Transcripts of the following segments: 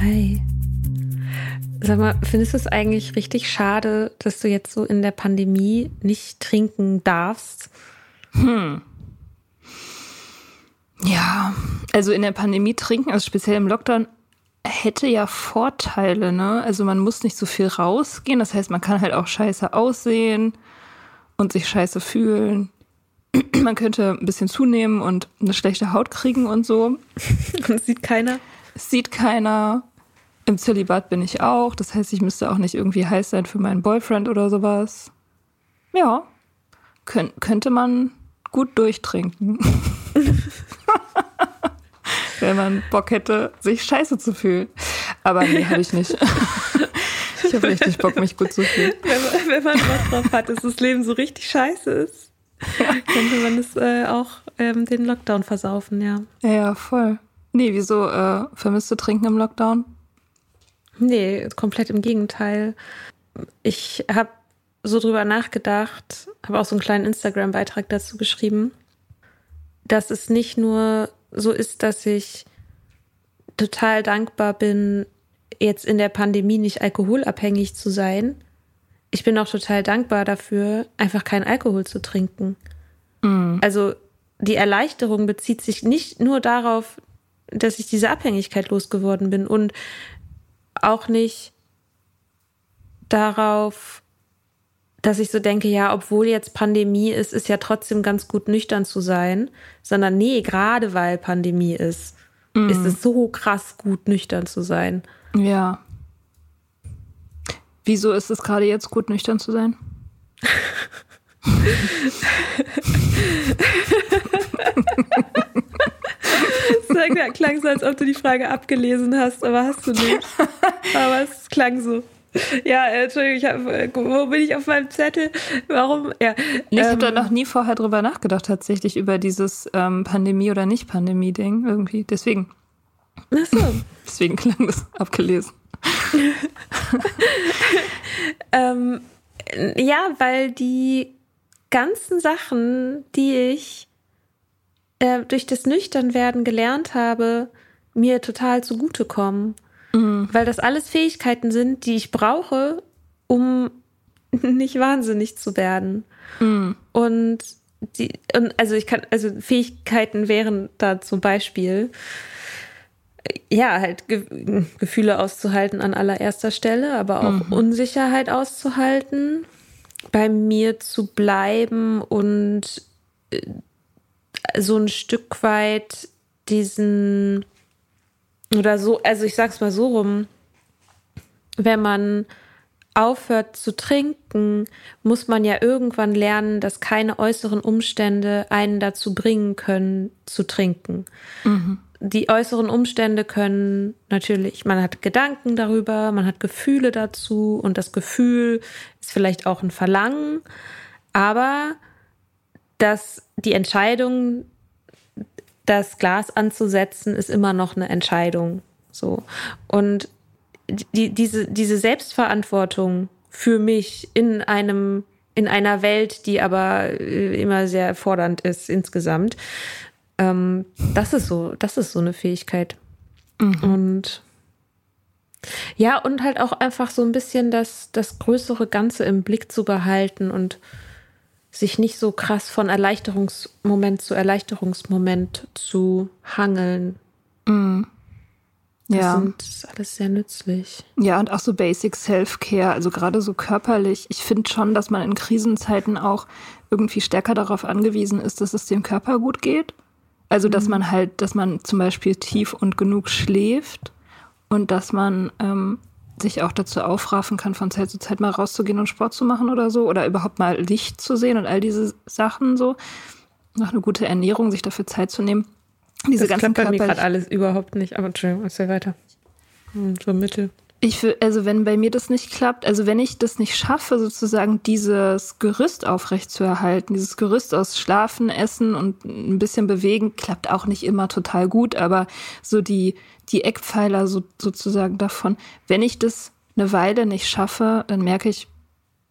Hi. Sag mal, findest du es eigentlich richtig schade, dass du jetzt so in der Pandemie nicht trinken darfst? Ja, also in der Pandemie trinken, also speziell im Lockdown, hätte ja Vorteile, ne? Also man muss nicht so viel rausgehen. Das heißt, man kann halt auch scheiße aussehen und sich scheiße fühlen. Man könnte ein bisschen zunehmen und eine schlechte Haut kriegen und so. Das sieht keiner. Sieht keiner. Im Zölibat bin ich auch. Das heißt, ich müsste auch nicht irgendwie heiß sein für meinen Boyfriend oder sowas. Ja, Kön könnte man gut durchtrinken. Wenn man Bock hätte, sich scheiße zu fühlen. Aber nee, habe ich nicht. Ich habe richtig Bock, mich gut zu fühlen. Wenn man, wenn man was drauf hat, dass das Leben so richtig scheiße ist, könnte man es äh, auch ähm, den Lockdown versaufen, ja. Ja, ja, voll. Nee, wieso äh, vermisst du Trinken im Lockdown? Nee, komplett im Gegenteil. Ich habe so drüber nachgedacht, habe auch so einen kleinen Instagram-Beitrag dazu geschrieben, dass es nicht nur so ist, dass ich total dankbar bin, jetzt in der Pandemie nicht alkoholabhängig zu sein. Ich bin auch total dankbar dafür, einfach keinen Alkohol zu trinken. Also die Erleichterung bezieht sich nicht nur darauf, dass ich diese Abhängigkeit losgeworden bin und auch nicht darauf, dass ich so denke, ja, obwohl jetzt Pandemie ist, ist ja trotzdem ganz gut nüchtern zu sein, sondern nee, gerade weil Pandemie ist, ist es so krass gut nüchtern zu sein. Ja. Wieso ist es gerade jetzt gut, nüchtern zu sein? Das klang so, als ob du die Frage abgelesen hast, aber hast du nicht. Aber es klang so. Ja, äh, Entschuldigung, ich hab, äh, wo bin ich auf meinem Zettel? Warum? Ja, Ich habe da ähm, noch nie vorher drüber nachgedacht, tatsächlich, über dieses ähm, Pandemie- oder Nicht-Pandemie-Ding irgendwie. Deswegen, Ach so. deswegen klang das abgelesen. Ähm, ja, weil die ganzen Sachen, die ich äh, durch das Nüchternwerden gelernt habe, mir total zugutekommen. Weil das alles Fähigkeiten sind, die ich brauche, um nicht wahnsinnig zu werden. Mhm. Und die, und also ich kann, also Fähigkeiten wären da zum Beispiel, ja, halt Ge Gefühle auszuhalten an allererster Stelle, aber auch mhm. Unsicherheit auszuhalten, bei mir zu bleiben und äh, so ein Stück weit diesen oder so, also ich sag's mal so rum, wenn man aufhört zu trinken, muss man ja irgendwann lernen, dass keine äußeren Umstände einen dazu bringen können, zu trinken. Mhm. Die äußeren Umstände können natürlich, man hat Gedanken darüber, man hat Gefühle dazu und das Gefühl ist vielleicht auch ein Verlangen, aber dass die Entscheidung, das Glas anzusetzen, ist immer noch eine Entscheidung. So. Und die, diese, diese Selbstverantwortung für mich in einem, in einer Welt, die aber äh, immer sehr fordernd ist insgesamt, ähm, das ist so, das ist so eine Fähigkeit. Mhm. Und ja, und halt auch einfach so ein bisschen das, das größere Ganze im Blick zu behalten und sich nicht so krass von Erleichterungsmoment zu Erleichterungsmoment zu hangeln. Das, ja. sind, das ist alles sehr nützlich. Ja, und auch so Basic Self-Care, also gerade so körperlich. Ich finde schon, dass man in Krisenzeiten auch irgendwie stärker darauf angewiesen ist, dass es dem Körper gut geht. Also, dass mhm. man halt, dass man zum Beispiel tief und genug schläft und dass man ähm, sich auch dazu aufraffen kann, von Zeit zu Zeit mal rauszugehen und Sport zu machen oder so oder überhaupt mal Licht zu sehen und all diese Sachen so. Noch eine gute Ernährung, sich dafür Zeit zu nehmen. Diese das ganzen klappt bei mir gerade alles überhaupt nicht, aber Entschuldigung, erzähl weiter. Hm, so Mittel. Ich also wenn bei mir das nicht klappt, also wenn ich das nicht schaffe, sozusagen dieses Gerüst aufrechtzuerhalten, dieses Gerüst aus Schlafen, Essen und ein bisschen bewegen, klappt auch nicht immer total gut, aber so die, die Eckpfeiler so, sozusagen davon, wenn ich das eine Weile nicht schaffe, dann merke ich,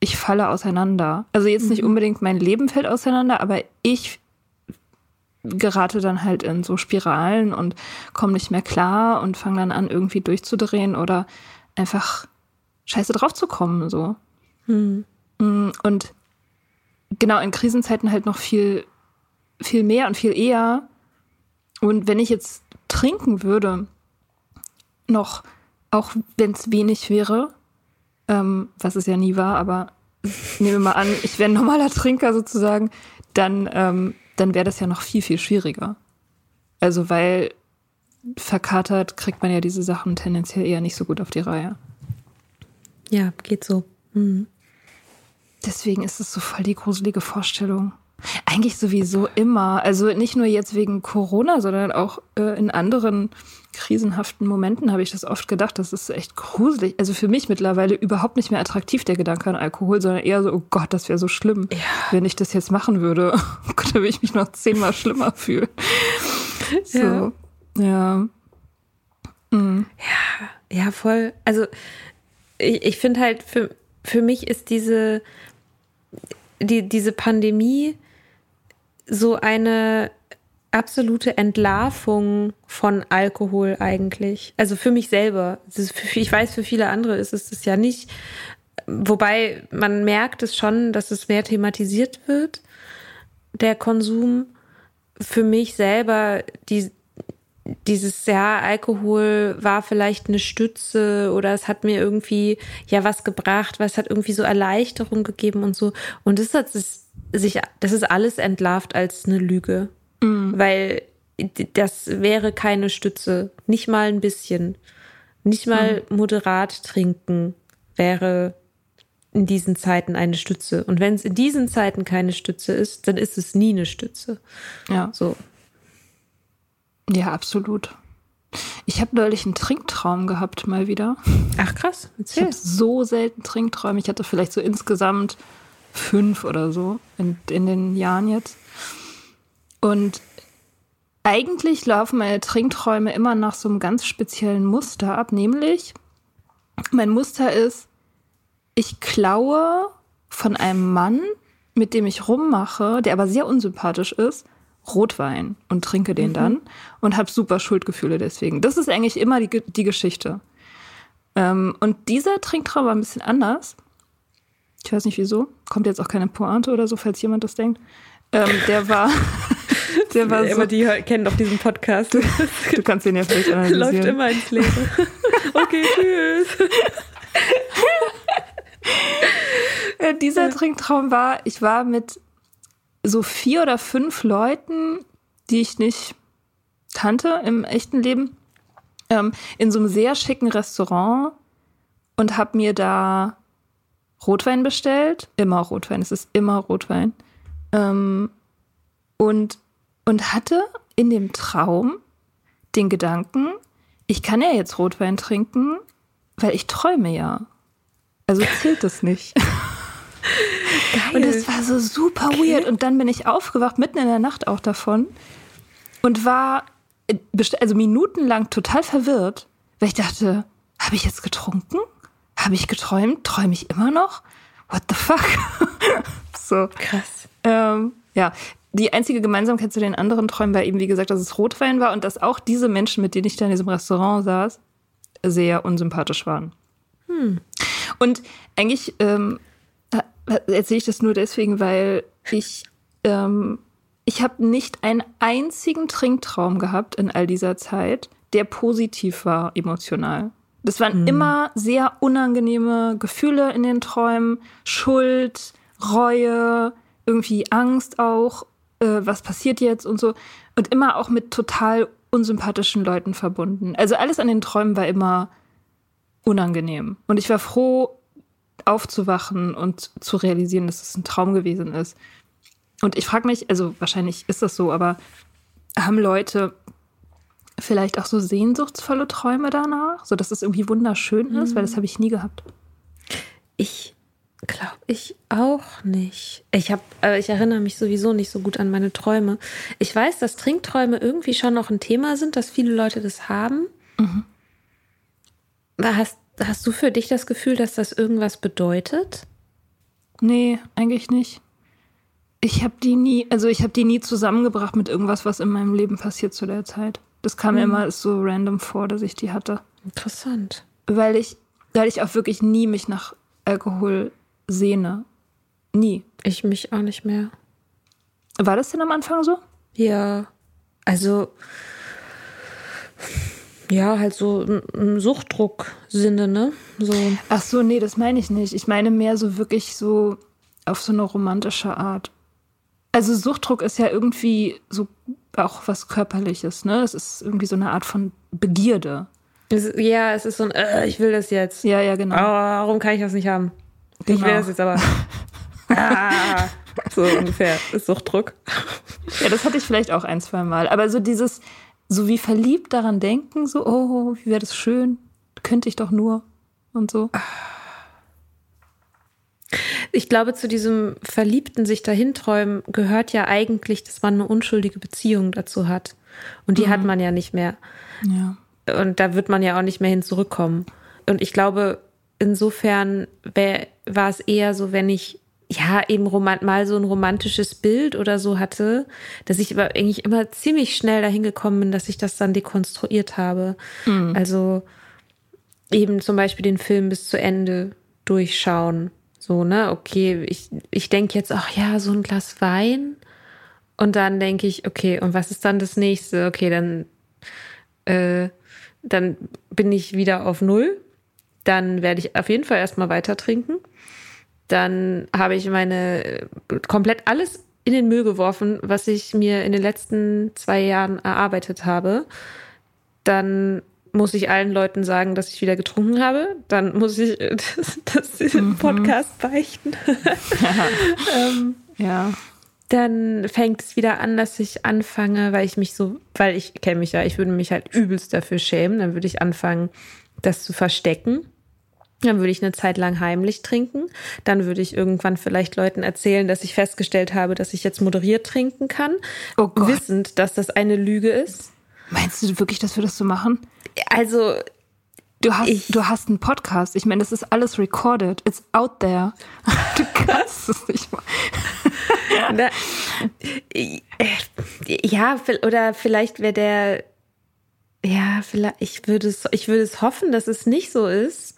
ich falle auseinander. Also jetzt nicht mhm. unbedingt mein Leben fällt auseinander, aber ich gerate dann halt in so Spiralen und komme nicht mehr klar und fange dann an, irgendwie durchzudrehen oder einfach scheiße drauf zu kommen, so. Hm. Und genau in Krisenzeiten halt noch viel, viel mehr und viel eher. Und wenn ich jetzt trinken würde, noch, auch wenn es wenig wäre, ähm, was es ja nie war, aber nehmen wir mal an, ich wäre ein normaler Trinker sozusagen, dann ähm, dann wäre das ja noch viel, viel schwieriger. Also weil verkatert kriegt man ja diese Sachen tendenziell eher nicht so gut auf die Reihe. Ja, geht so. Mhm. Deswegen ist es so voll die gruselige Vorstellung. Eigentlich sowieso immer. Also nicht nur jetzt wegen Corona, sondern auch äh, in anderen krisenhaften Momenten habe ich das oft gedacht. Das ist echt gruselig. Also für mich mittlerweile überhaupt nicht mehr attraktiv, der Gedanke an Alkohol, sondern eher so, oh Gott, das wäre so schlimm, ja. wenn ich das jetzt machen würde. Oh Gott, da würde ich mich noch zehnmal schlimmer fühlen. So, ja. Ja. Mhm. ja. Ja, voll. Also ich, ich finde halt, für, für mich ist diese, die, diese Pandemie so eine absolute Entlarvung von Alkohol eigentlich. Also für mich selber. Für, ich weiß, für viele andere ist es das ja nicht. Wobei man merkt es schon, dass es mehr thematisiert wird, der Konsum. Für mich selber, die, dieses, ja, Alkohol war vielleicht eine Stütze oder es hat mir irgendwie ja was gebracht, was hat irgendwie so Erleichterung gegeben und so. Und das hat sich, das ist alles entlarvt als eine Lüge. Mhm. Weil das wäre keine Stütze. Nicht mal ein bisschen. Nicht mal mhm. moderat trinken wäre in diesen Zeiten eine Stütze. Und wenn es in diesen Zeiten keine Stütze ist, dann ist es nie eine Stütze. Ja. So. Ja, absolut. Ich habe neulich einen Trinktraum gehabt, mal wieder. Ach krass. Erzähl. Ich habe so selten Trinkträume. Ich hatte vielleicht so insgesamt fünf oder so in, in den Jahren jetzt. Und eigentlich laufen meine Trinkträume immer nach so einem ganz speziellen Muster ab, nämlich mein Muster ist, ich klaue von einem Mann, mit dem ich rummache, der aber sehr unsympathisch ist, Rotwein und trinke den mhm. dann und habe super Schuldgefühle deswegen. Das ist eigentlich immer die, die Geschichte. Ähm, und dieser Trinktraum war ein bisschen anders. Ich weiß nicht wieso. Kommt jetzt auch keine Pointe oder so, falls jemand das denkt. Ähm, der war. der war so, die kennen doch diesen Podcast. Du, du kannst den ja vielleicht analysieren. Läuft immer ins Leben. okay, tschüss. Äh, dieser Trinktraum war, ich war mit so vier oder fünf Leuten, die ich nicht kannte im echten Leben, ähm, in so einem sehr schicken Restaurant und habe mir da Rotwein bestellt. Immer Rotwein, es ist immer Rotwein. Ähm, und, und hatte in dem Traum den Gedanken, ich kann ja jetzt Rotwein trinken, weil ich träume ja. Also zählt das nicht. Geil. Und es war so super okay. weird. Und dann bin ich aufgewacht, mitten in der Nacht auch davon. Und war äh, also minutenlang total verwirrt, weil ich dachte, habe ich jetzt getrunken? Habe ich geträumt? Träume ich immer noch? What the fuck? so. Krass. Ähm, ja, die einzige Gemeinsamkeit zu den anderen Träumen war eben, wie gesagt, dass es Rotwein war und dass auch diese Menschen, mit denen ich da in diesem Restaurant saß, sehr unsympathisch waren. Hm. Und eigentlich ähm, erzähle ich das nur deswegen, weil ich, ähm, ich habe nicht einen einzigen Trinktraum gehabt in all dieser Zeit, der positiv war emotional. Das waren mhm. immer sehr unangenehme Gefühle in den Träumen, Schuld, Reue, irgendwie Angst auch, äh, was passiert jetzt und so. Und immer auch mit total unsympathischen Leuten verbunden. Also alles an den Träumen war immer unangenehm. Und ich war froh, aufzuwachen und zu realisieren, dass es ein Traum gewesen ist. Und ich frage mich, also wahrscheinlich ist das so, aber haben Leute vielleicht auch so sehnsuchtsvolle Träume danach, so dass es irgendwie wunderschön ist, mhm. weil das habe ich nie gehabt. Ich glaube ich auch nicht. Ich habe, äh, ich erinnere mich sowieso nicht so gut an meine Träume. Ich weiß, dass Trinkträume irgendwie schon noch ein Thema sind, dass viele Leute das haben. Mhm. Hast Hast du für dich das Gefühl, dass das irgendwas bedeutet? Nee, eigentlich nicht. Ich habe die nie, also ich habe die nie zusammengebracht mit irgendwas, was in meinem Leben passiert zu der Zeit. Das kam mir mhm. immer so random vor, dass ich die hatte. Interessant. Weil ich, weil ich auch wirklich nie mich nach Alkohol sehne. Nie. Ich mich auch nicht mehr. War das denn am Anfang so? Ja. Also ja, halt so im Suchtdruck-Sinne, ne? So. Ach so, nee, das meine ich nicht. Ich meine mehr so wirklich so auf so eine romantische Art. Also Suchtdruck ist ja irgendwie so auch was Körperliches, ne? Es ist irgendwie so eine Art von Begierde. Es, ja, es ist so ein, äh, ich will das jetzt. Ja, ja, genau. Aber warum kann ich das nicht haben? Genau. Ich will das jetzt aber. ah, so ungefähr ist Suchtdruck. Ja, das hatte ich vielleicht auch ein, zwei Mal. Aber so dieses, so wie verliebt daran denken, so, oh, wie wäre das schön, könnte ich doch nur und so. Ich glaube, zu diesem verliebten sich dahinträumen gehört ja eigentlich, dass man eine unschuldige Beziehung dazu hat. Und die mhm. hat man ja nicht mehr. Ja. Und da wird man ja auch nicht mehr hin zurückkommen. Und ich glaube, insofern wär, war es eher so, wenn ich ja, eben mal so ein romantisches Bild oder so hatte, dass ich aber eigentlich immer ziemlich schnell dahin gekommen bin, dass ich das dann dekonstruiert habe. Mhm. Also eben zum Beispiel den Film bis zu Ende durchschauen. So, ne, okay, ich, ich denke jetzt, ach ja, so ein Glas Wein. Und dann denke ich, okay, und was ist dann das nächste? Okay, dann, äh, dann bin ich wieder auf Null. Dann werde ich auf jeden Fall erstmal weiter trinken. Dann habe ich meine komplett alles in den Müll geworfen, was ich mir in den letzten zwei Jahren erarbeitet habe. Dann muss ich allen Leuten sagen, dass ich wieder getrunken habe. Dann muss ich das, das mhm. Podcast beichten. Ja. ähm, ja. Dann fängt es wieder an, dass ich anfange, weil ich mich so, weil ich kenne mich ja, ich würde mich halt übelst dafür schämen. Dann würde ich anfangen, das zu verstecken. Dann würde ich eine Zeit lang heimlich trinken. Dann würde ich irgendwann vielleicht Leuten erzählen, dass ich festgestellt habe, dass ich jetzt moderiert trinken kann. Oh Gott. Wissend, dass das eine Lüge ist. Meinst du wirklich, dass wir das so machen? Also. Du hast, ich, du hast einen Podcast. Ich meine, das ist alles recorded. It's out there. Du kannst es nicht mal. Na, ja, oder vielleicht wäre der. Ja, vielleicht, ich würde es, ich würde es hoffen, dass es nicht so ist.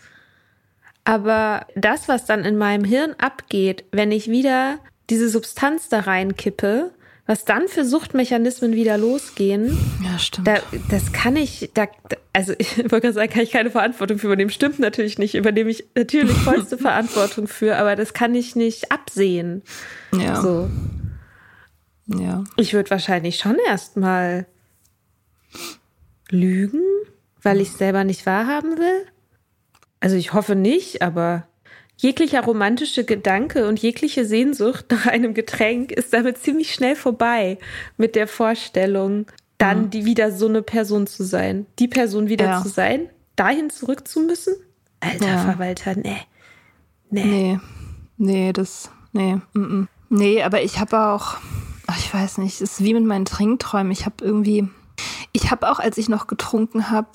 Aber das, was dann in meinem Hirn abgeht, wenn ich wieder diese Substanz da reinkippe, was dann für Suchtmechanismen wieder losgehen. Ja, stimmt. Da, das kann ich, da, also ich wollte gerade sagen, kann ich keine Verantwortung für übernehmen. Stimmt natürlich nicht, übernehme ich natürlich vollste Verantwortung für, aber das kann ich nicht absehen. Ja. So. Ja. Ich würde wahrscheinlich schon erstmal lügen, weil ich es selber nicht wahrhaben will. Also ich hoffe nicht, aber jeglicher romantische Gedanke und jegliche Sehnsucht nach einem Getränk ist damit ziemlich schnell vorbei mit der Vorstellung, dann die wieder so eine Person zu sein, die Person wieder Ja. zu sein, dahin zurück zu müssen. Alter Ja. Verwalter, nee. Nee. Nee. Nee, das. Nee. Mm. Nee, aber ich habe auch. Ich weiß nicht. Es ist wie mit meinen Trinkträumen. Ich habe irgendwie. Ich habe auch, als ich noch getrunken habe,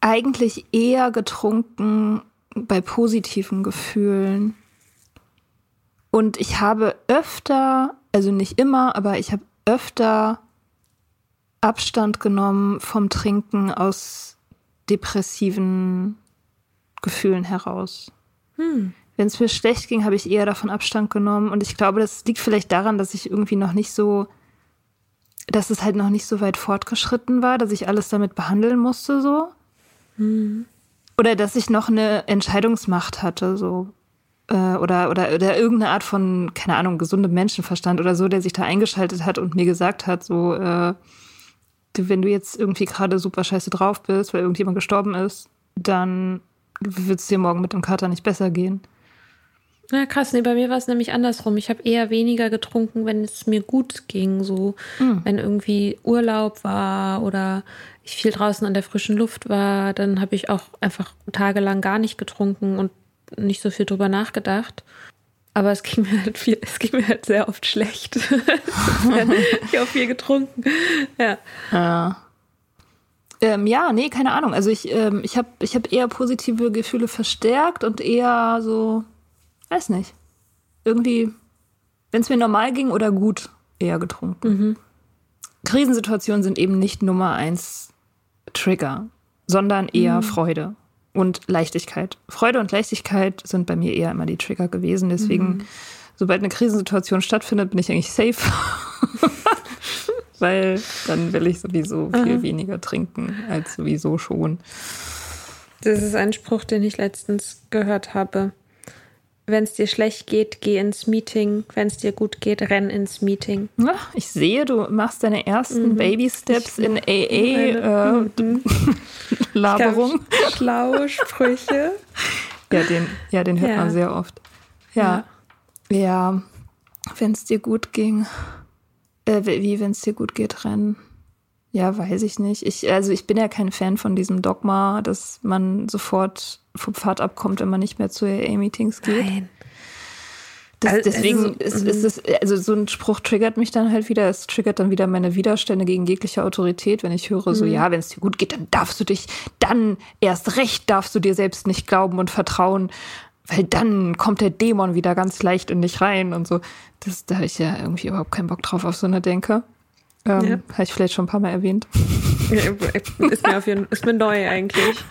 eigentlich eher getrunken bei positiven Gefühlen. Und ich habe öfter, also nicht immer, aber ich habe öfter Abstand genommen vom Trinken aus depressiven Gefühlen heraus. Wenn es mir schlecht ging, habe ich eher davon Abstand genommen. Und ich glaube, das liegt vielleicht daran, dass ich irgendwie noch nicht so, dass es halt noch nicht so weit fortgeschritten war, dass ich alles damit behandeln musste, so. Oder dass ich noch eine Entscheidungsmacht hatte, so. Äh, oder, oder, oder irgendeine Art von, keine Ahnung, gesundem Menschenverstand oder so, der sich da eingeschaltet hat und mir gesagt hat, so, äh, wenn du jetzt irgendwie gerade super scheiße drauf bist, weil irgendjemand gestorben ist, dann wird es dir morgen mit dem Kater nicht besser gehen. Ja, krass. Nee, bei mir war es nämlich andersrum. Ich habe eher weniger getrunken, wenn es mir gut ging. So, wenn irgendwie Urlaub war oder ich viel draußen an der frischen Luft war, dann habe ich auch einfach tagelang gar nicht getrunken und nicht so viel drüber nachgedacht. Aber es ging mir halt viel, es ging mir halt sehr oft schlecht. ich habe viel getrunken. Ja. Ja. Ähm, ja, nee, keine Ahnung. Also ich, ähm, ich habe ich hab eher positive Gefühle verstärkt und eher so, weiß nicht, irgendwie, wenn es mir normal ging oder gut, eher getrunken. Krisensituationen sind eben nicht Nummer eins Trigger, sondern eher Freude und Leichtigkeit. Freude und Leichtigkeit sind bei mir eher immer die Trigger gewesen. Deswegen, sobald eine Krisensituation stattfindet, bin ich eigentlich safe. Weil dann will ich sowieso viel weniger trinken als sowieso schon. Das ist ein Spruch, den ich letztens gehört habe. Wenn es dir schlecht geht, geh ins Meeting. Wenn es dir gut geht, renn ins Meeting. Ja, ich sehe, du machst deine ersten Baby-Steps in AA-Laberung. Schlaue Sprüche. ja, den, ja, den hört Ja. man sehr oft. Ja. Ja, wenn es dir gut ging. Äh, wie, wenn es dir gut geht, rennen. Ja, weiß ich nicht. Ich, also ich bin ja kein Fan von diesem Dogma, dass man sofort vom Pfad abkommt, wenn man nicht mehr zu AA-Meetings geht. Nein. Das, Also, deswegen also, ist, ist es, also so ein Spruch triggert mich dann halt wieder. Es triggert dann wieder meine Widerstände gegen jegliche Autorität, wenn ich höre, so, ja, wenn es dir gut geht, dann darfst du dich, dann erst recht darfst du dir selbst nicht glauben und vertrauen, weil dann kommt der Dämon wieder ganz leicht in dich rein und so. Das, da habe ich ja irgendwie überhaupt keinen Bock drauf auf so eine Denke. Ähm, Ja. Habe ich vielleicht schon ein paar Mal erwähnt. Ist mir, auf jeden, ist mir neu eigentlich.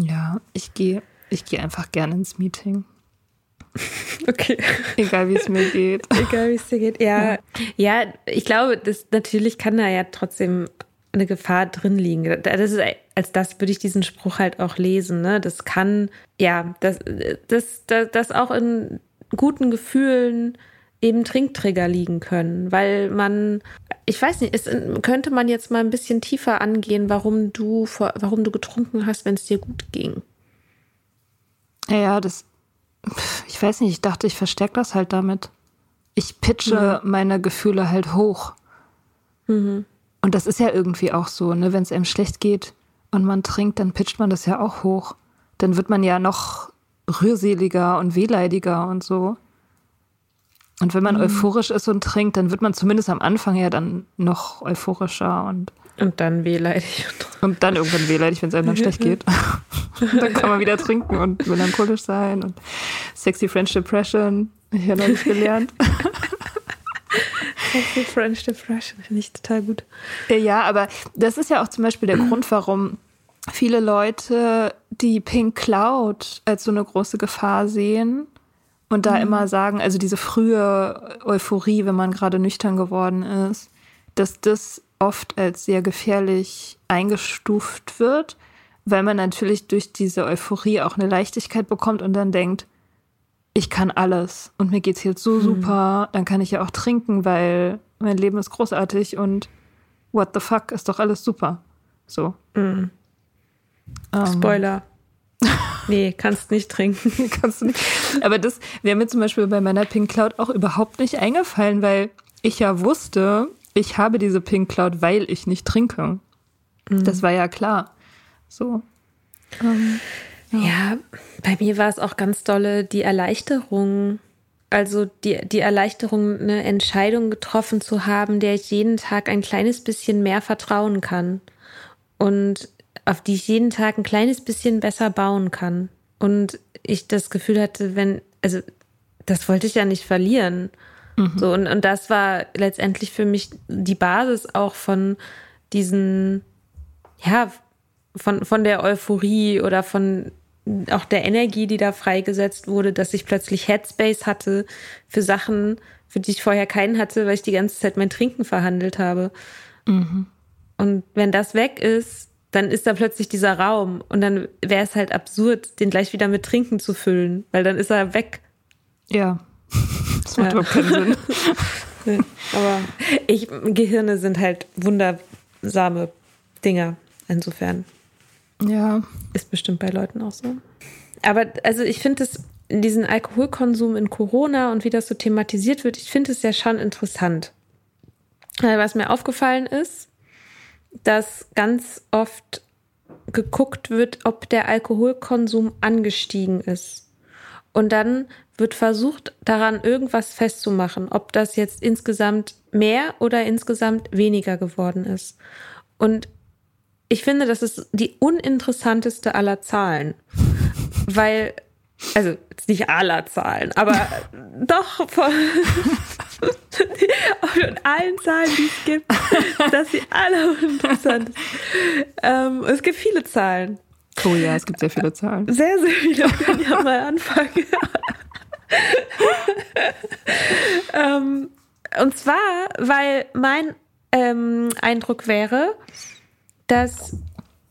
Ja, ich gehe, ich gehe einfach gerne ins Meeting. Okay. Egal wie es mir geht. Egal wie es dir geht. Ja, ja, ich glaube, das natürlich kann da ja trotzdem eine Gefahr drin liegen. Das ist, als das würde ich diesen Spruch halt auch lesen. Ne? Das kann, ja, das, das, das, das auch in guten Gefühlen eben Trinkträger liegen können, weil man, ich weiß nicht, es könnte man jetzt mal ein bisschen tiefer angehen, warum du, warum du getrunken hast, wenn es dir gut ging. Ja, das. Ich weiß nicht, ich dachte, ich verstärke das halt damit. Ich pitche meine Gefühle halt hoch. Und das ist ja irgendwie auch so, ne? Wenn es einem schlecht geht und man trinkt, dann pitcht man das ja auch hoch. Dann wird man ja noch rührseliger und wehleidiger und so. Und wenn man euphorisch ist und trinkt, dann wird man zumindest am Anfang ja dann noch euphorischer und, Und dann wehleidig. und dann irgendwann wehleidig, wenn es einem dann schlecht geht. dann kann man wieder trinken und melancholisch sein und sexy French Depression. Ich habe noch nicht gelernt. Sexy French Depression finde ich total gut. Äh, Ja, aber das ist ja auch zum Beispiel der Grund, warum viele Leute die Pink Cloud als so eine große Gefahr sehen und da mhm. immer sagen, also diese frühe Euphorie, wenn man gerade nüchtern geworden ist, dass das oft als sehr gefährlich eingestuft wird, weil man natürlich durch diese Euphorie auch eine Leichtigkeit bekommt und dann denkt, ich kann alles und mir geht's jetzt so mhm. super, dann kann ich ja auch trinken, weil mein Leben ist großartig und what the fuck ist doch alles super. So. Mhm. Um. Spoiler. Nee, kannst nicht trinken. kannst du nicht. Aber das wäre mir zum Beispiel bei meiner Pink Cloud auch überhaupt nicht eingefallen, weil ich ja wusste, ich habe diese Pink Cloud, weil ich nicht trinke. Mhm. Das war ja klar. So. Um, ähm, ja. ja, bei mir war es auch ganz dolle die Erleichterung. Also die, die Erleichterung, eine Entscheidung getroffen zu haben, der ich jeden Tag ein kleines bisschen mehr vertrauen kann. Und auf die ich jeden Tag ein kleines bisschen besser bauen kann. Und ich das Gefühl hatte, wenn, also das wollte ich ja nicht verlieren. Mhm. So, und, und das war letztendlich für mich die Basis auch von diesen, ja, von, von der Euphorie oder von auch der Energie, die da freigesetzt wurde, dass ich plötzlich Headspace hatte für Sachen, für die ich vorher keinen hatte, weil ich die ganze Zeit mein Trinken verhandelt habe. Mhm. Und wenn das weg ist, dann ist da plötzlich dieser Raum und dann wäre es halt absurd, den gleich wieder mit Trinken zu füllen, weil dann ist er weg. Ja, das macht ja. überhaupt keinen Sinn. Aber ich, Gehirne sind halt wundersame Dinger, insofern. Ja. Ist bestimmt bei Leuten auch so. Aber also ich finde es, diesen Alkoholkonsum in Corona und wie das so thematisiert wird, ich finde es ja schon interessant. Was mir aufgefallen ist, dass ganz oft geguckt wird, ob der Alkoholkonsum angestiegen ist. Und dann wird versucht, daran irgendwas festzumachen, ob das jetzt insgesamt mehr oder insgesamt weniger geworden ist. Und ich finde, das ist die uninteressanteste aller Zahlen, weil also jetzt nicht aller Zahlen, aber doch von, allen Zahlen, die es gibt, dass sie alle uninteressant sind. Ähm, es gibt viele Zahlen. Oh ja, es gibt sehr viele Zahlen. Sehr, sehr viele. Wir können ja mal anfangen. ähm, und zwar, weil mein ähm, Eindruck wäre, dass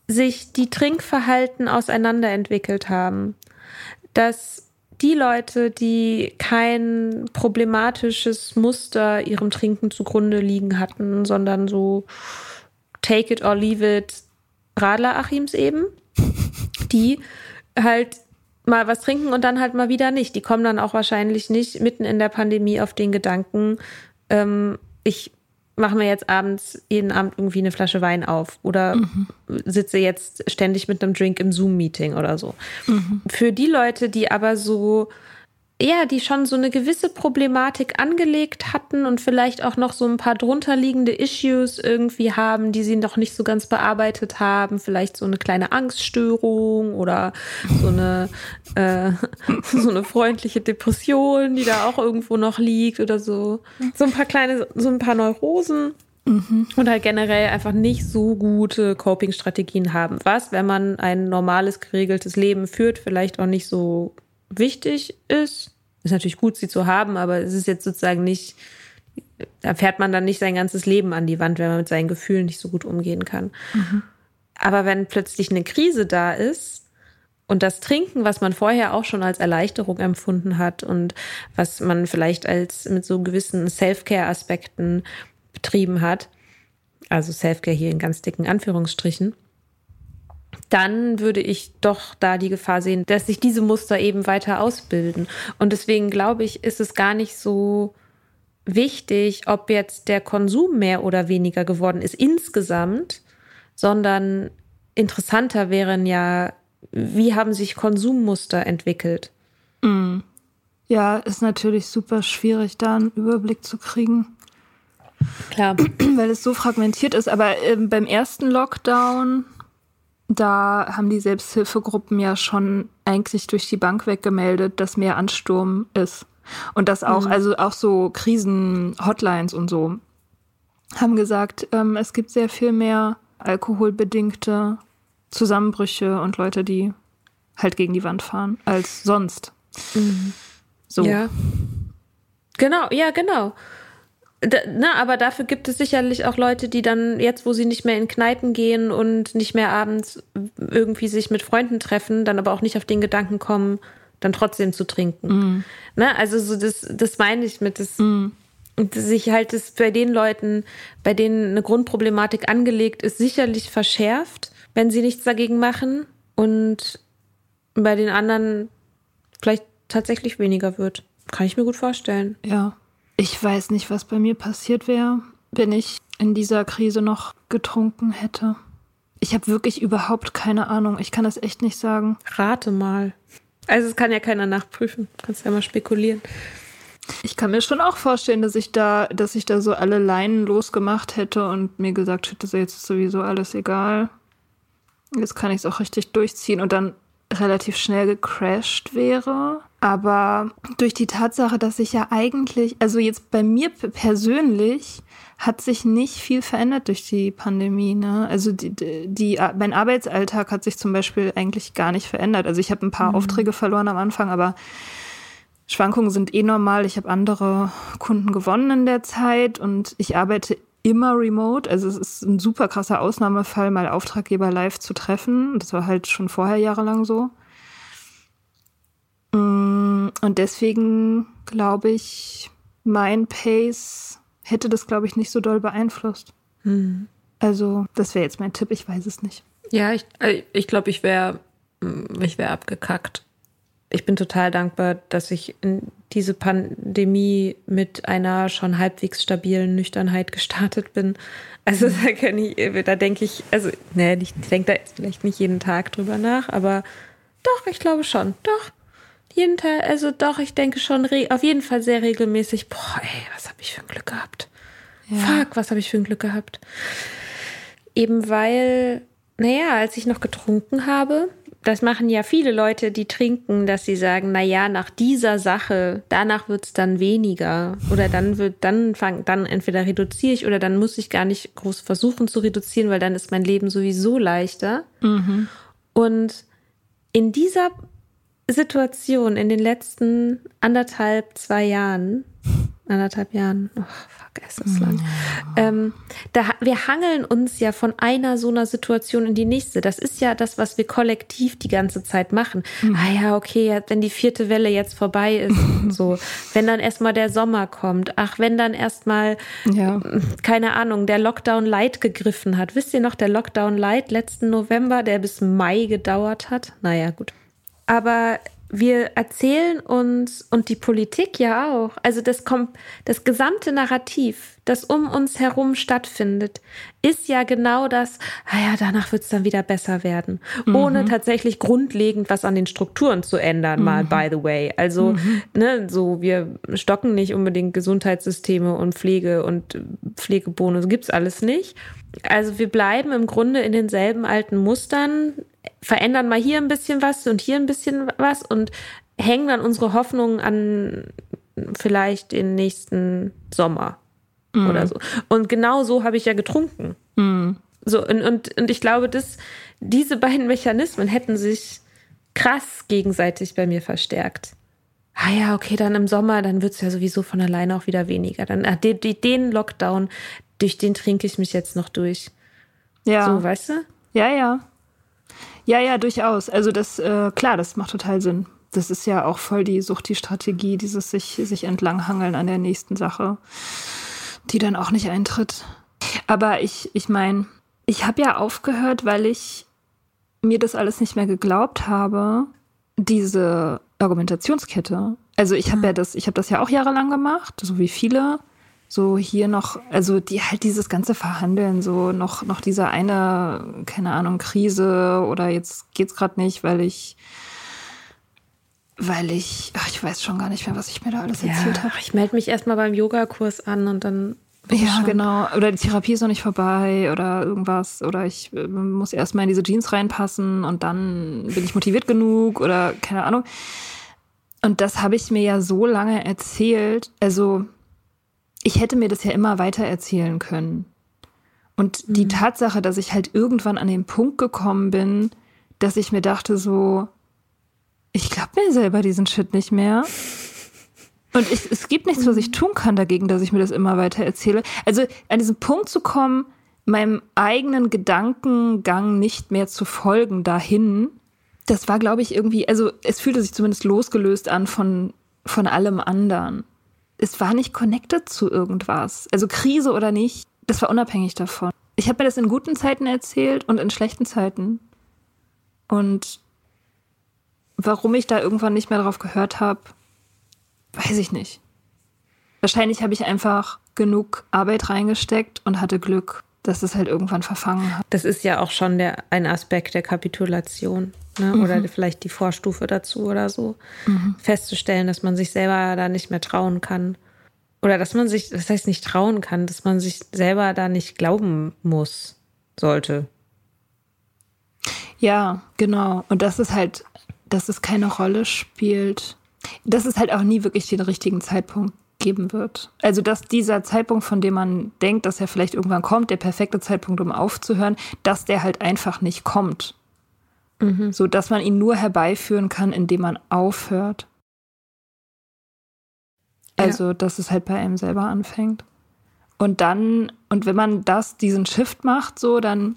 sich die Trinkverhalten auseinanderentwickelt haben dass die Leute, die kein problematisches Muster ihrem Trinken zugrunde liegen hatten, sondern so take it or leave it Radler Achims eben, die halt mal was trinken und dann halt mal wieder nicht. Die kommen dann auch wahrscheinlich nicht mitten in der Pandemie auf den Gedanken, ähm, ich machen wir jetzt abends jeden Abend irgendwie eine Flasche Wein auf oder mhm. sitze jetzt ständig mit einem Drink im Zoom-Meeting oder so. Mhm. Für die Leute, die aber so ja, die schon so eine gewisse Problematik angelegt hatten und vielleicht auch noch so ein paar drunterliegende Issues irgendwie haben, die sie noch nicht so ganz bearbeitet haben. Vielleicht so eine kleine Angststörung oder so eine, äh, so eine freundliche Depression, die da auch irgendwo noch liegt oder so. So ein paar kleine, so ein paar Neurosen. Mhm. Und halt generell einfach nicht so gute Coping-Strategien haben. Was, wenn man ein normales, geregeltes Leben führt, vielleicht auch nicht so wichtig ist. Ist natürlich gut, sie zu haben, aber es ist jetzt sozusagen nicht, da fährt man dann nicht sein ganzes Leben an die Wand, wenn man mit seinen Gefühlen nicht so gut umgehen kann. Mhm. Aber wenn plötzlich eine Krise da ist und das Trinken, was man vorher auch schon als Erleichterung empfunden hat und was man vielleicht als mit so gewissen Self-Care-Aspekten betrieben hat, also Self-Care hier in ganz dicken Anführungsstrichen, dann würde ich doch da die Gefahr sehen, dass sich diese Muster eben weiter ausbilden. Und deswegen glaube ich, ist es gar nicht so wichtig, ob jetzt der Konsum mehr oder weniger geworden ist insgesamt, sondern interessanter wären ja, wie haben sich Konsummuster entwickelt? Mm. Ja, ist natürlich super schwierig, da einen Überblick zu kriegen. Klar. Weil es so fragmentiert ist. Aber äh, beim ersten Lockdown da haben die Selbsthilfegruppen ja schon eigentlich durch die Bank weggemeldet, dass mehr Ansturm ist. Und das auch, mhm. also auch so Krisen-Hotlines und so, haben gesagt, ähm, es gibt sehr viel mehr alkoholbedingte Zusammenbrüche und Leute, die halt gegen die Wand fahren, als sonst. Mhm. So. Ja. Genau, ja, genau. Da, na, aber dafür gibt es sicherlich auch Leute, die dann jetzt, wo sie nicht mehr in Kneipen gehen und nicht mehr abends irgendwie sich mit Freunden treffen, dann aber auch nicht auf den Gedanken kommen, dann trotzdem zu trinken. Mm. Ne? Also so das, das meine ich mit das, Mm. sich halt das bei den Leuten, bei denen eine Grundproblematik angelegt ist, sicherlich verschärft, wenn sie nichts dagegen machen und bei den anderen vielleicht tatsächlich weniger wird. Kann ich mir gut vorstellen. Ja. Ich weiß nicht, was bei mir passiert wäre, wenn ich in dieser Krise noch getrunken hätte. Ich habe wirklich überhaupt keine Ahnung. Ich kann das echt nicht sagen. Rate mal. Also es kann ja keiner nachprüfen. Kannst ja mal spekulieren. Ich kann mir schon auch vorstellen, dass ich da, dass ich da so alle Leinen losgemacht hätte und mir gesagt hätte, jetzt ist sowieso alles egal. Jetzt kann ich es auch richtig durchziehen und dann relativ schnell gecrashed wäre. Aber durch die Tatsache, dass ich ja eigentlich, also jetzt bei mir persönlich hat sich nicht viel verändert durch die Pandemie. Ne? Also die, die, die, mein Arbeitsalltag hat sich zum Beispiel eigentlich gar nicht verändert. Also ich habe ein paar Aufträge verloren am Anfang, aber Schwankungen sind eh normal. Ich habe andere Kunden gewonnen in der Zeit und ich arbeite immer remote. Also es ist ein super krasser Ausnahmefall, mal Auftraggeber live zu treffen. Das war halt schon vorher jahrelang so. Mm, Und deswegen glaube ich, mein Pace hätte das, glaube ich, nicht so doll beeinflusst. Also, das wäre jetzt mein Tipp, ich weiß es nicht. Ja, ich äh, ich, glaube, ich wäre ich wäre abgekackt. Ich bin total dankbar, dass ich in diese Pandemie mit einer schon halbwegs stabilen Nüchternheit gestartet bin. Also da kann ich, da denke ich, also ne, ich denke da jetzt vielleicht nicht jeden Tag drüber nach, aber doch, ich glaube schon, doch. Jeden Tag, also doch, ich denke schon, auf jeden Fall sehr regelmäßig. Boah, ey, was habe ich für ein Glück gehabt? Fuck, was habe ich für ein Glück gehabt? Eben weil, naja, als ich noch getrunken habe, das machen ja viele Leute, die trinken, dass sie sagen, naja, nach dieser Sache, danach wird's dann weniger. Oder dann wird, dann fang, dann entweder reduziere ich oder dann muss ich gar nicht groß versuchen zu reduzieren, weil dann ist mein Leben sowieso leichter. Und in dieser Situation, in den letzten anderthalb, zwei Jahren, anderthalb Jahren, oh, fuck, es ist lang, ähm, da, wir hangeln uns ja von einer so einer Situation in die nächste. Das ist ja das, was wir kollektiv die ganze Zeit machen. Ah ja, okay, ja, wenn die vierte Welle jetzt vorbei ist, und so, wenn dann erstmal der Sommer kommt, ach, wenn dann erstmal, Ja. keine Ahnung, der Lockdown Light gegriffen hat. Wisst ihr noch, der Lockdown Light letzten November, der bis Mai gedauert hat? Naja, gut. Aber wir erzählen uns und die Politik ja auch, also das kommt, das gesamte Narrativ, das um uns herum stattfindet, ist ja genau das, ah ja, danach wird es dann wieder besser werden. Ohne tatsächlich grundlegend was an den Strukturen zu ändern, mal by the way. Also, ne, so, wir stocken nicht unbedingt Gesundheitssysteme und Pflege und Pflegebonus, gibt's alles nicht. Also wir bleiben im Grunde in denselben alten Mustern, verändern mal hier ein bisschen was und hier ein bisschen was und hängen dann unsere Hoffnungen an vielleicht den nächsten Sommer oder so. Und genau so habe ich ja getrunken. So, und, und, und ich glaube, dass diese beiden Mechanismen hätten sich krass gegenseitig bei mir verstärkt. Ah ja, okay, dann im Sommer, dann wird es ja sowieso von alleine auch wieder weniger. Dann ah, den, den Lockdown, durch den trinke ich mich jetzt noch durch. Ja. So, weißt du? Ja, ja. Ja, ja, durchaus. Also das, äh, klar, das macht total Sinn. Das ist ja auch voll die Sucht, die Strategie, dieses sich, sich entlanghangeln an der nächsten Sache, die dann auch nicht eintritt. Aber ich, ich meine, ich habe ja aufgehört, weil ich mir das alles nicht mehr geglaubt habe, diese Argumentationskette. Also ich habe ja das, ich habe das ja auch jahrelang gemacht, so wie viele. So hier noch, also die halt dieses ganze Verhandeln, so noch, noch diese eine, keine Ahnung, Krise oder jetzt geht's gerade nicht, weil ich, weil ich, ach, ich weiß schon gar nicht mehr, was ich mir da alles erzählt habe. Ich melde mich erstmal beim Yogakurs an und dann. Ja, schon- genau. Oder die Therapie ist noch nicht vorbei oder irgendwas. Oder ich äh, muss erstmal in diese Jeans reinpassen und dann bin ich motiviert genug oder keine Ahnung. Und das habe ich mir ja so lange erzählt. Also, ich hätte mir das ja immer weiter erzählen können. Und die mhm. Tatsache, dass ich halt irgendwann an den Punkt gekommen bin, dass ich mir dachte so, ich glaube mir selber diesen Shit nicht mehr. Und ich, es gibt nichts, was ich tun kann dagegen, dass ich mir das immer weiter erzähle. Also an diesen Punkt zu kommen, meinem eigenen Gedankengang nicht mehr zu folgen dahin, das war, glaube ich, irgendwie, also es fühlte sich zumindest losgelöst an von, von allem anderen. Es war nicht connected zu irgendwas. Also Krise oder nicht, das war unabhängig davon. Ich habe mir das in guten Zeiten erzählt und in schlechten Zeiten. Und warum ich da irgendwann nicht mehr drauf gehört habe, weiß ich nicht. Wahrscheinlich habe ich einfach genug Arbeit reingesteckt und hatte Glück, dass es halt irgendwann verfangen hat. Das ist ja auch schon der, ein Aspekt der Kapitulation. Ne? Mhm. Oder vielleicht die Vorstufe dazu oder so. Mhm. Festzustellen, dass man sich selber da nicht mehr trauen kann. Oder dass man sich, das heißt nicht trauen kann, dass man sich selber da nicht glauben muss, sollte. Ja, genau. Und das ist halt, dass es keine Rolle spielt. Dass es halt auch nie wirklich den richtigen Zeitpunkt geben wird. Also, dass dieser Zeitpunkt, von dem man denkt, dass er vielleicht irgendwann kommt, der perfekte Zeitpunkt, um aufzuhören, dass der halt einfach nicht kommt. Mhm. So dass man ihn nur herbeiführen kann, indem man aufhört. Also, ja. dass es halt bei einem selber anfängt. Und dann, und wenn man das, diesen Shift macht, so, dann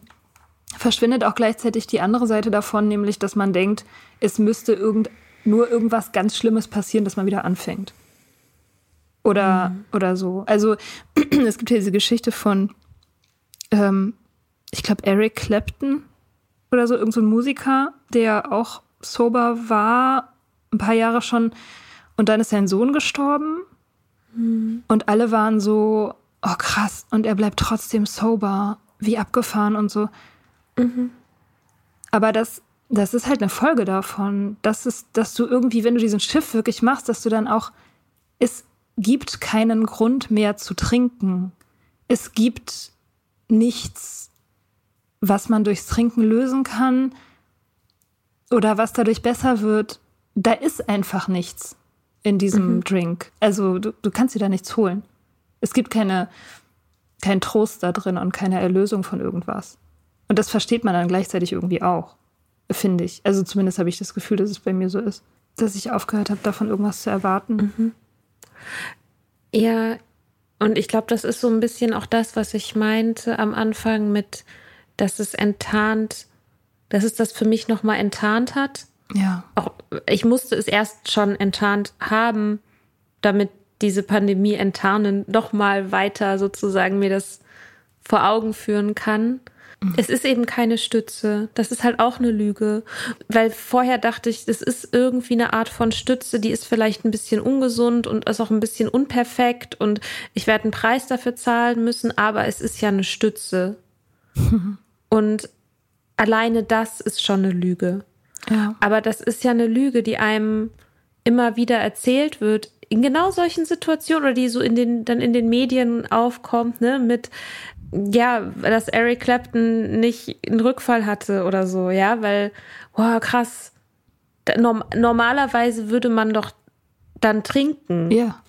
verschwindet auch gleichzeitig die andere Seite davon, nämlich, dass man denkt, es müsste irgend, nur irgendwas ganz Schlimmes passieren, dass man wieder anfängt. Oder, mhm. oder so. Also, es gibt hier diese Geschichte von, ähm, ich glaube, Eric Clapton oder so, irgendein so Musiker, der auch sober war, ein paar Jahre schon. Und dann ist sein Sohn gestorben. Mhm. Und alle waren so, oh krass, und er bleibt trotzdem sober, wie abgefahren und so. Mhm. Aber das, das ist halt eine Folge davon, dass, es, dass du irgendwie, wenn du diesen Schiff wirklich machst, dass du dann auch, es gibt keinen Grund mehr zu trinken. Es gibt nichts, was man durchs Trinken lösen kann oder was dadurch besser wird. Da ist einfach nichts in diesem mhm. Drink. Also du, du kannst dir da nichts holen. Es gibt keine, keinen Trost da drin und keine Erlösung von irgendwas. Und das versteht man dann gleichzeitig irgendwie auch, finde ich. Also zumindest habe ich das Gefühl, dass es bei mir so ist, dass ich aufgehört habe, davon irgendwas zu erwarten. Mhm. Ja, und ich glaube, das ist so ein bisschen auch das, was ich meinte am Anfang mit, dass es enttarnt, dass es das für mich nochmal enttarnt hat. Ja. Auch, ich musste es erst schon enttarnt haben, damit diese Pandemie enttarnen nochmal weiter sozusagen mir das vor Augen führen kann. Mhm. Es ist eben keine Stütze. Das ist halt auch eine Lüge. Weil vorher dachte ich, es ist irgendwie eine Art von Stütze, die ist vielleicht ein bisschen ungesund und ist auch ein bisschen unperfekt und ich werde einen Preis dafür zahlen müssen, aber es ist ja eine Stütze. Und alleine das ist schon eine Lüge. Ja. Aber das ist ja eine Lüge, die einem immer wieder erzählt wird, in genau solchen Situationen oder die so in den, dann in den Medien aufkommt, ne, mit, ja, dass Eric Clapton nicht einen Rückfall hatte oder so, ja, weil, wow, krass. normalerweise würde man doch dann trinken. Ja.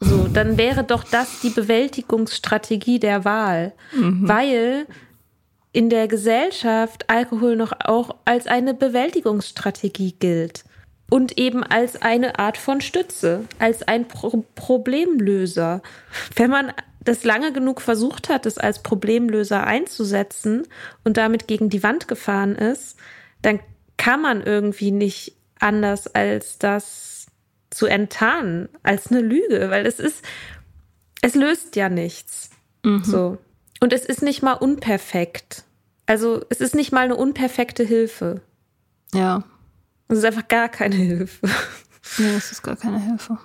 So, dann wäre doch das die Bewältigungsstrategie der Wahl, mhm. weil in der Gesellschaft Alkohol noch auch als eine Bewältigungsstrategie gilt und eben als eine Art von Stütze, als ein Pro Problemlöser. Wenn man das lange genug versucht hat, es als Problemlöser einzusetzen und damit gegen die Wand gefahren ist, dann kann man irgendwie nicht anders als das zu enttarnen, als eine Lüge, weil es ist, es löst ja nichts. Mhm. So. Und es ist nicht mal unperfekt. Also es ist nicht mal eine unperfekte Hilfe. Ja. Es ist einfach gar keine Hilfe. Nee, es ist gar keine Hilfe.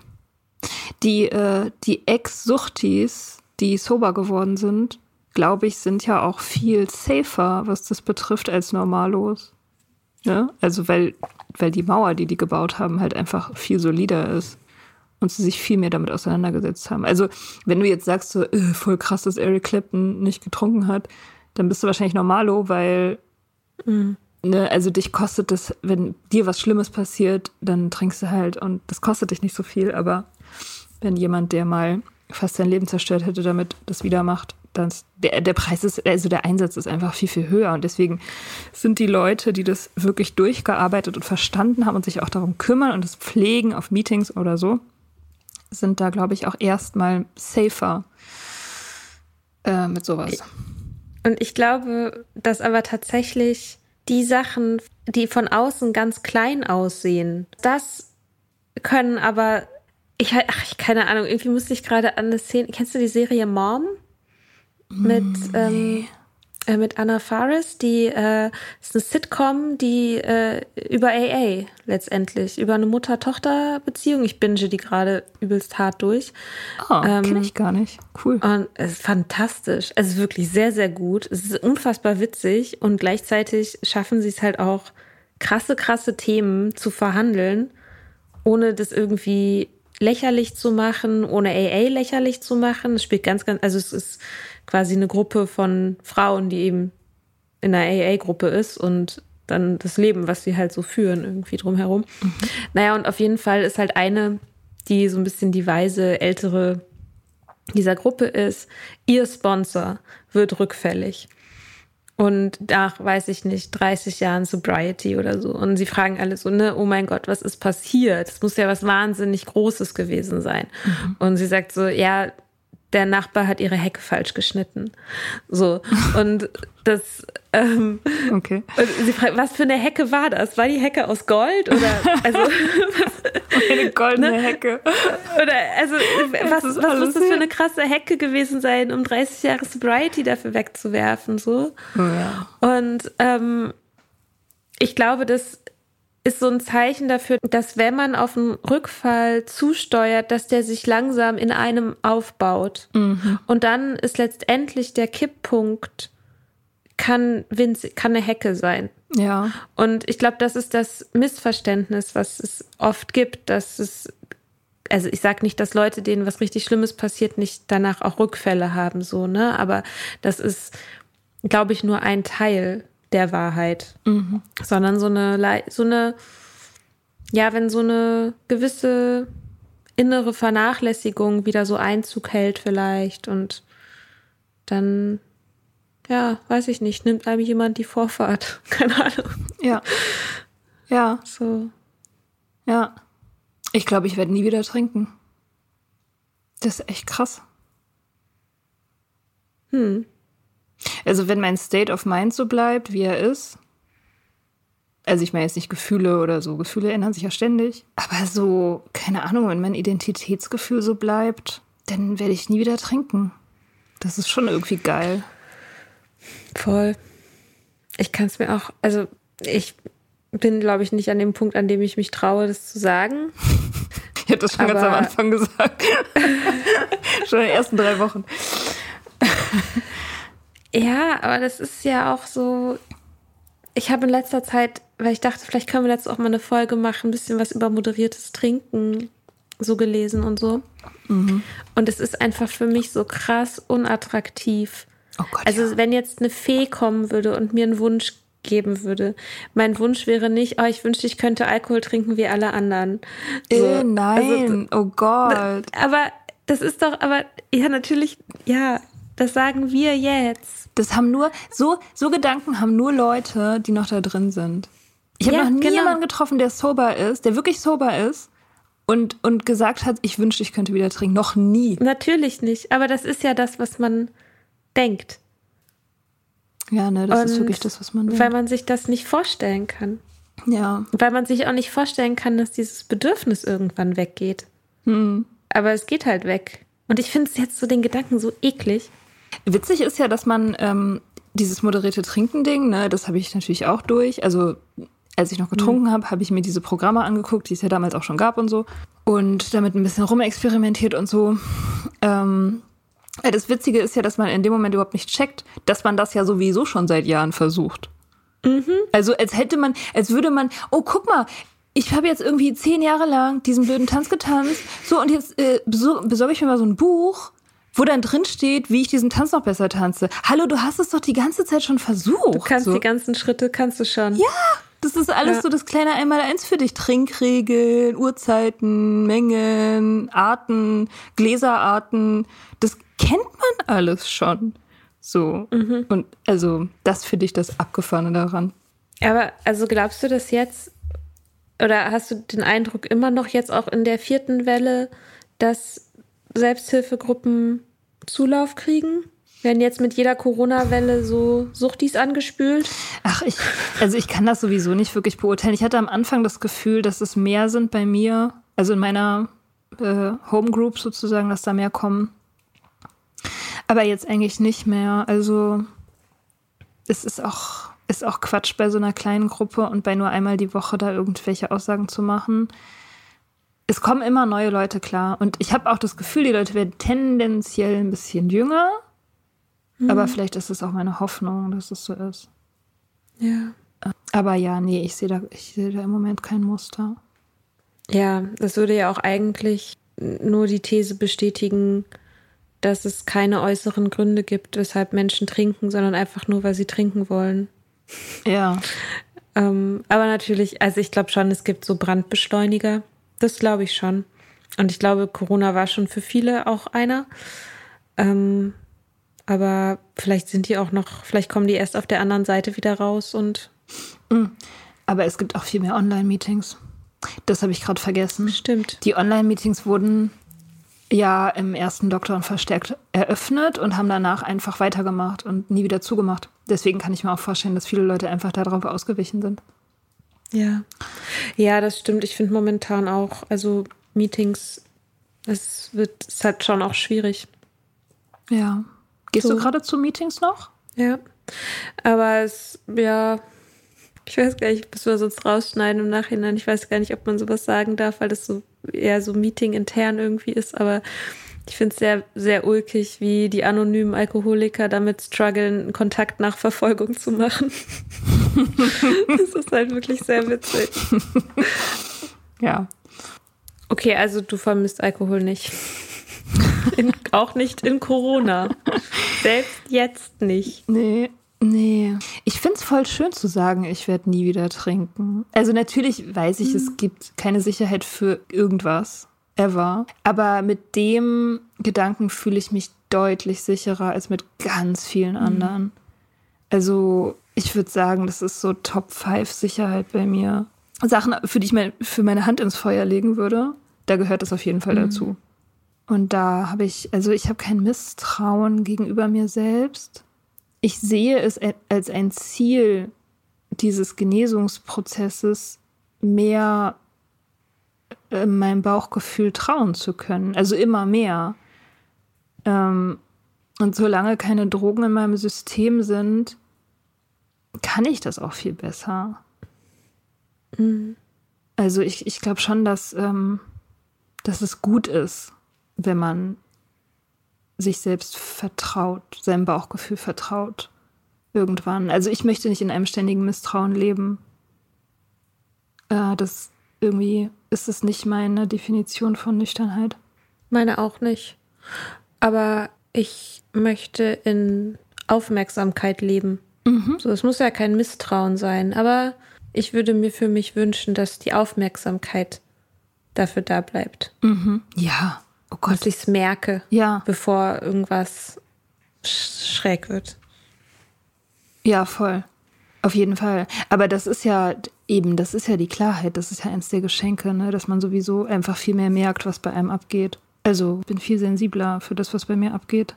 Die, äh, die Ex-Suchtis, die sober geworden sind, glaube ich, sind ja auch viel safer, was das betrifft, als normallos. Ja? Also weil, weil die Mauer, die die gebaut haben, halt einfach viel solider ist und sie sich viel mehr damit auseinandergesetzt haben. Also wenn du jetzt sagst, so äh, voll krass, dass Eric Clapton nicht getrunken hat, dann bist du wahrscheinlich normalo, weil mhm. ne, also dich kostet das, wenn dir was Schlimmes passiert, dann trinkst du halt und das kostet dich nicht so viel, aber wenn jemand, der mal fast sein Leben zerstört hätte, damit das wieder macht, das, der, der Preis ist, also der Einsatz ist einfach viel, viel höher. Und deswegen sind die Leute, die das wirklich durchgearbeitet und verstanden haben und sich auch darum kümmern und es pflegen auf Meetings oder so, sind da, glaube ich, auch erstmal safer äh, mit sowas. Und ich glaube, dass aber tatsächlich die Sachen, die von außen ganz klein aussehen, das können aber, ich, ach, ich keine Ahnung, irgendwie musste ich gerade an eine Szene, kennst du die Serie Mom? Mit, mm, ähm, nee. Äh, mit Anna Faris, die äh, ist eine Sitcom, die äh, über AA letztendlich, über eine Mutter-Tochter-Beziehung. Ich binge die gerade übelst hart durch. Oh, ähm, kenne ich gar nicht. Cool. Und es ist fantastisch. Es ist wirklich sehr, sehr gut. Es ist unfassbar witzig und gleichzeitig schaffen sie es halt auch, krasse, krasse Themen zu verhandeln, ohne das irgendwie lächerlich zu machen, ohne AA lächerlich zu machen. Es spielt ganz, ganz, also es ist quasi eine Gruppe von Frauen, die eben in einer AA-Gruppe ist und dann das Leben, was sie halt so führen, irgendwie drumherum. Mhm. Naja, und auf jeden Fall ist halt eine, die so ein bisschen die weise, ältere dieser Gruppe ist, ihr Sponsor wird rückfällig. Und nach, weiß ich nicht, 30 Jahren Sobriety oder so. Und sie fragen alle so, ne, oh mein Gott, was ist passiert? Das muss ja was wahnsinnig Großes gewesen sein. Mhm. Und sie sagt so, ja, der Nachbar hat ihre Hecke falsch geschnitten. So. Und das, ähm, okay. Und sie fragt, was für eine Hecke war das? War die Hecke aus Gold oder, also, eine goldene ne? Hecke. Oder, also, was, was muss das für eine krasse Hecke gewesen sein, um 30 Jahre Sobriety dafür wegzuwerfen, so? Oh ja. Und, ähm, ich glaube, dass ist so ein Zeichen dafür, dass wenn man auf einen Rückfall zusteuert, dass der sich langsam in einem aufbaut. Mhm. Und dann ist letztendlich der Kipppunkt, kann, kann eine Hecke sein. Ja. Und ich glaube, das ist das Missverständnis, was es oft gibt, dass es also ich sage nicht, dass Leute, denen was richtig Schlimmes passiert, nicht danach auch Rückfälle haben, so, ne? Aber das ist, glaube ich, nur ein Teil der Wahrheit, mhm. sondern so eine, so eine, ja, wenn so eine gewisse innere Vernachlässigung wieder so Einzug hält vielleicht und dann, ja, weiß ich nicht, nimmt einem jemand die Vorfahrt. Keine Ahnung. Ja. Ja. So. Ja. Ich glaube, ich werde nie wieder trinken. Das ist echt krass. Hm. Also wenn mein State of Mind so bleibt, wie er ist, also ich meine jetzt nicht Gefühle oder so, Gefühle ändern sich ja ständig, aber so, keine Ahnung, wenn mein Identitätsgefühl so bleibt, dann werde ich nie wieder trinken. Das ist schon irgendwie geil. Voll. Ich kann es mir auch, also ich bin, glaube ich, nicht an dem Punkt, an dem ich mich traue, das zu sagen. ich hätte das schon aber ganz am Anfang gesagt. schon in den ersten drei Wochen. Ja, aber das ist ja auch so. Ich habe in letzter Zeit, weil ich dachte, vielleicht können wir jetzt auch mal eine Folge machen, ein bisschen was über moderiertes Trinken so gelesen und so. Mhm. Und es ist einfach für mich so krass unattraktiv. Oh Gott, also, ja. wenn jetzt eine Fee kommen würde und mir einen Wunsch geben würde. Mein Wunsch wäre nicht, oh, ich wünschte, ich könnte Alkohol trinken wie alle anderen. So. Äh, nein, also, oh Gott. Aber das ist doch, aber ja, natürlich, ja, das sagen wir jetzt. Das haben nur, so, so Gedanken haben nur Leute, die noch da drin sind. Ich habe ja, noch nie genau. jemanden getroffen, der sober ist, der wirklich sober ist und, und gesagt hat, ich wünschte, ich könnte wieder trinken. Noch nie. Natürlich nicht. Aber das ist ja das, was man denkt. Ja, ne, das und ist wirklich das, was man denkt. Weil man sich das nicht vorstellen kann. Ja. Weil man sich auch nicht vorstellen kann, dass dieses Bedürfnis irgendwann weggeht. Hm. Aber es geht halt weg. Und ich finde es jetzt so den Gedanken so eklig. Witzig ist ja, dass man ähm, dieses moderierte Trinken-Ding, ne, das habe ich natürlich auch durch. Also als ich noch getrunken mhm. habe, habe ich mir diese Programme angeguckt, die es ja damals auch schon gab und so. Und damit ein bisschen rumexperimentiert und so. Ähm, das Witzige ist ja, dass man in dem Moment überhaupt nicht checkt, dass man das ja sowieso schon seit Jahren versucht. Mhm. Also als hätte man, als würde man, oh guck mal, ich habe jetzt irgendwie zehn Jahre lang diesen blöden Tanz getanzt. So, und jetzt äh, besorge ich mir mal so ein Buch wo dann drin steht, wie ich diesen Tanz noch besser tanze. Hallo, du hast es doch die ganze Zeit schon versucht. Du kannst so. die ganzen Schritte, kannst du schon. Ja, das ist alles ja. so das kleine Einmaleins für dich. Trinkregeln, Uhrzeiten, Mengen, Arten, Gläserarten. Das, kennt man alles schon. So. Mhm. Und also, das finde ich das Abgefahrene daran. Aber also glaubst du das jetzt, oder hast du den Eindruck immer noch jetzt auch in der vierten Welle, dass Selbsthilfegruppen Zulauf kriegen? Werden jetzt mit jeder Corona-Welle so Suchtis angespült? Ach, ich, also ich kann das sowieso nicht wirklich beurteilen. Ich hatte am Anfang das Gefühl, dass es mehr sind bei mir, also in meiner äh, Homegroup sozusagen, dass da mehr kommen. Aber jetzt eigentlich nicht mehr. Also es ist auch, ist auch Quatsch bei so einer kleinen Gruppe und bei nur einmal die Woche da irgendwelche Aussagen zu machen. Es kommen immer neue Leute klar. Und ich habe auch das Gefühl, die Leute werden tendenziell ein bisschen jünger Mhm. Aber vielleicht ist es auch meine Hoffnung, dass es so ist. Ja. Aber ja, nee, ich sehe da, ich sehe da im Moment kein Muster. Ja, das würde ja auch eigentlich nur die These bestätigen, dass es keine äußeren Gründe gibt, weshalb Menschen trinken, sondern einfach nur, weil sie trinken wollen. Ja. ähm, aber natürlich, also ich glaube schon, es gibt so Brandbeschleuniger. Das glaube ich schon. Und ich glaube, Corona war schon für viele auch einer. Ähm, aber vielleicht sind die auch noch, vielleicht kommen die erst auf der anderen Seite wieder raus und. Mhm. Aber es gibt auch viel mehr Online-Meetings. Das habe ich gerade vergessen. Stimmt. Die Online-Meetings wurden ja im ersten Lockdown verstärkt eröffnet und haben danach einfach weitergemacht und nie wieder zugemacht. Deswegen kann ich mir auch vorstellen, dass viele Leute einfach darauf ausgewichen sind. Ja. Ja, das stimmt. Ich finde momentan auch, also Meetings, es wird, es ist halt schon auch schwierig. Ja. Gehst so. du gerade zu Meetings noch? Ja. Aber es, ja, ich weiß gar nicht, was wir sonst rausschneiden im Nachhinein. Ich weiß gar nicht, ob man sowas sagen darf, weil das so eher so Meeting intern irgendwie ist. Aber ich finde es sehr, sehr ulkig, wie die anonymen Alkoholiker damit strugglen, Kontaktnachverfolgung zu machen. das ist halt wirklich sehr witzig. Ja. Okay, also du vermisst Alkohol nicht. In, auch nicht in Corona. Selbst jetzt nicht. Nee. Nee. Ich finde es voll schön zu sagen, ich werde nie wieder trinken. Also natürlich weiß ich, mhm. es gibt keine Sicherheit für irgendwas. Ever. Aber mit dem Gedanken fühle ich mich deutlich sicherer als mit ganz vielen mhm. anderen. Also ich würde sagen, das ist so Top 5 Sicherheit bei mir. Sachen, für die ich mein, für meine Hand ins Feuer legen würde, da gehört das auf jeden Fall mhm. dazu. Und da habe ich, also ich habe kein Misstrauen gegenüber mir selbst. Ich sehe es als ein Ziel dieses Genesungsprozesses, mehr äh, meinem Bauchgefühl trauen zu können. Also immer mehr. Ähm, und solange keine Drogen in meinem System sind, kann ich das auch viel besser. Mhm. Also ich, ich glaube schon, dass, ähm, dass es gut ist, wenn man sich selbst vertraut, seinem Bauchgefühl vertraut. Irgendwann. Also ich möchte nicht in einem ständigen Misstrauen leben. Äh, das irgendwie ist es nicht meine Definition von Nüchternheit. Meine auch nicht. Aber ich möchte in Aufmerksamkeit leben. Mhm. So, es muss ja kein Misstrauen sein, aber ich würde mir für mich wünschen, dass die Aufmerksamkeit dafür da bleibt. Mhm. Ja, Oh Gott. Dass ich es merke, ja. bevor irgendwas schräg wird. Ja, voll. Auf jeden Fall. Aber das ist ja eben, das ist ja die Klarheit, das ist ja eins der Geschenke, ne? dass man sowieso einfach viel mehr merkt, was bei einem abgeht. Also ich bin viel sensibler für das, was bei mir abgeht,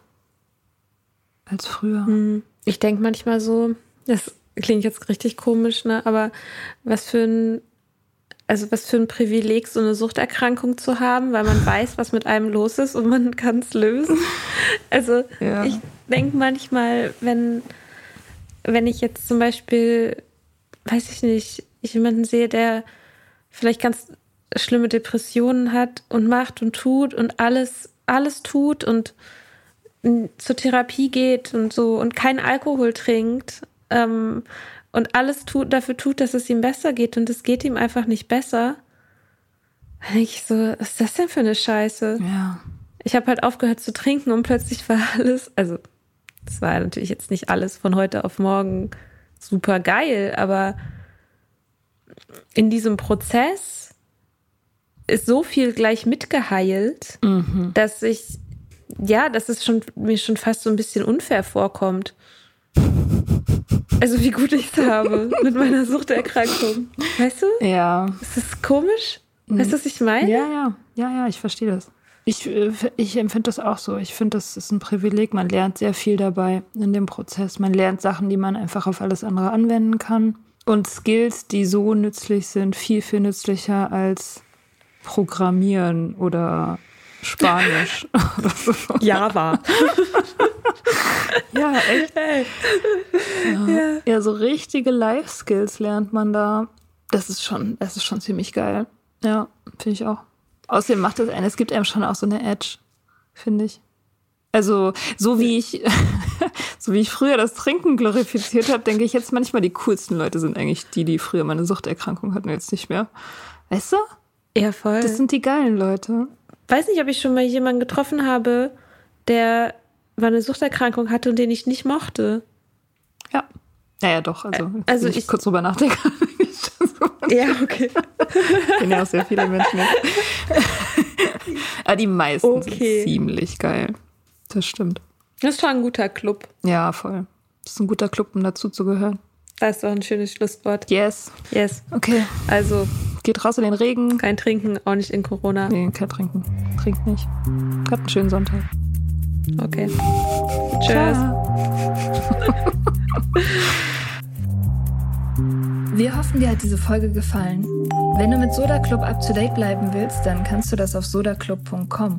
als früher. Hm. Ich denke manchmal so, das klingt jetzt richtig komisch, ne? aber was für ein also was für ein Privileg, so eine Suchterkrankung zu haben, weil man weiß, was mit einem los ist und man kann es lösen. Also ja. ich denke manchmal, wenn, wenn ich jetzt zum Beispiel, weiß ich nicht, ich jemanden sehe, der vielleicht ganz schlimme Depressionen hat und macht und tut und alles, alles tut und zur Therapie geht und so und keinen Alkohol trinkt ähm, und alles tut, dafür tut, dass es ihm besser geht und es geht ihm einfach nicht besser, dann denke ich so, was ist das denn für eine Scheiße? Ja. Ich habe halt aufgehört zu trinken und plötzlich war alles, also es war natürlich jetzt nicht alles von heute auf morgen super geil, aber in diesem Prozess ist so viel gleich mitgeheilt, mhm. dass ich ja, dass es schon, mir schon fast so ein bisschen unfair vorkommt. Also wie gut ich es habe mit meiner Suchterkrankung. Weißt du? Ja. Ist das komisch? Weißt du, was ich meine? Ja, ja, ja, ja, ich verstehe das. Ich, äh, ich empfinde das auch so. Ich finde, das ist ein Privileg. Man lernt sehr viel dabei in dem Prozess. Man lernt Sachen, die man einfach auf alles andere anwenden kann. Und Skills, die so nützlich sind, viel, viel nützlicher als Programmieren oder Spanisch. Java. ja, echt. Ja. ja, so richtige Life-Skills lernt man da. Das ist schon, das ist schon ziemlich geil. Ja, finde ich auch. Außerdem macht das einen, es gibt einem schon auch so eine Edge, finde ich. Also, so wie ich, so wie ich früher das Trinken glorifiziert habe, denke ich jetzt manchmal, die coolsten Leute sind eigentlich die, die früher meine Suchterkrankung hatten, jetzt nicht mehr. Weißt du? Ja, voll. Das sind die geilen Leute. Weiß nicht, ob ich schon mal jemanden getroffen habe, der eine Suchterkrankung hatte und den ich nicht mochte. Ja. Naja, doch. Also, also ich, ich- kurz drüber nachdenke. Ja, okay. Ich kenne ja auch sehr viele Menschen. Aber die meisten Okay. sind ziemlich geil. Das stimmt. Das ist schon ein guter Club. Ja, voll. Das ist ein guter Club, um dazu zu gehören. Das ist doch ein schönes Schlusswort. Yes. Yes. Okay. Also Geht raus in den Regen. kein Trinken, auch nicht in Corona. Nee, kein Trinken. Trinkt nicht. Habt einen schönen Sonntag. Okay. Tschüss. Wir hoffen, dir hat diese Folge gefallen. Wenn du mit Soda Club up to date bleiben willst, dann kannst du das auf sodaclub.com.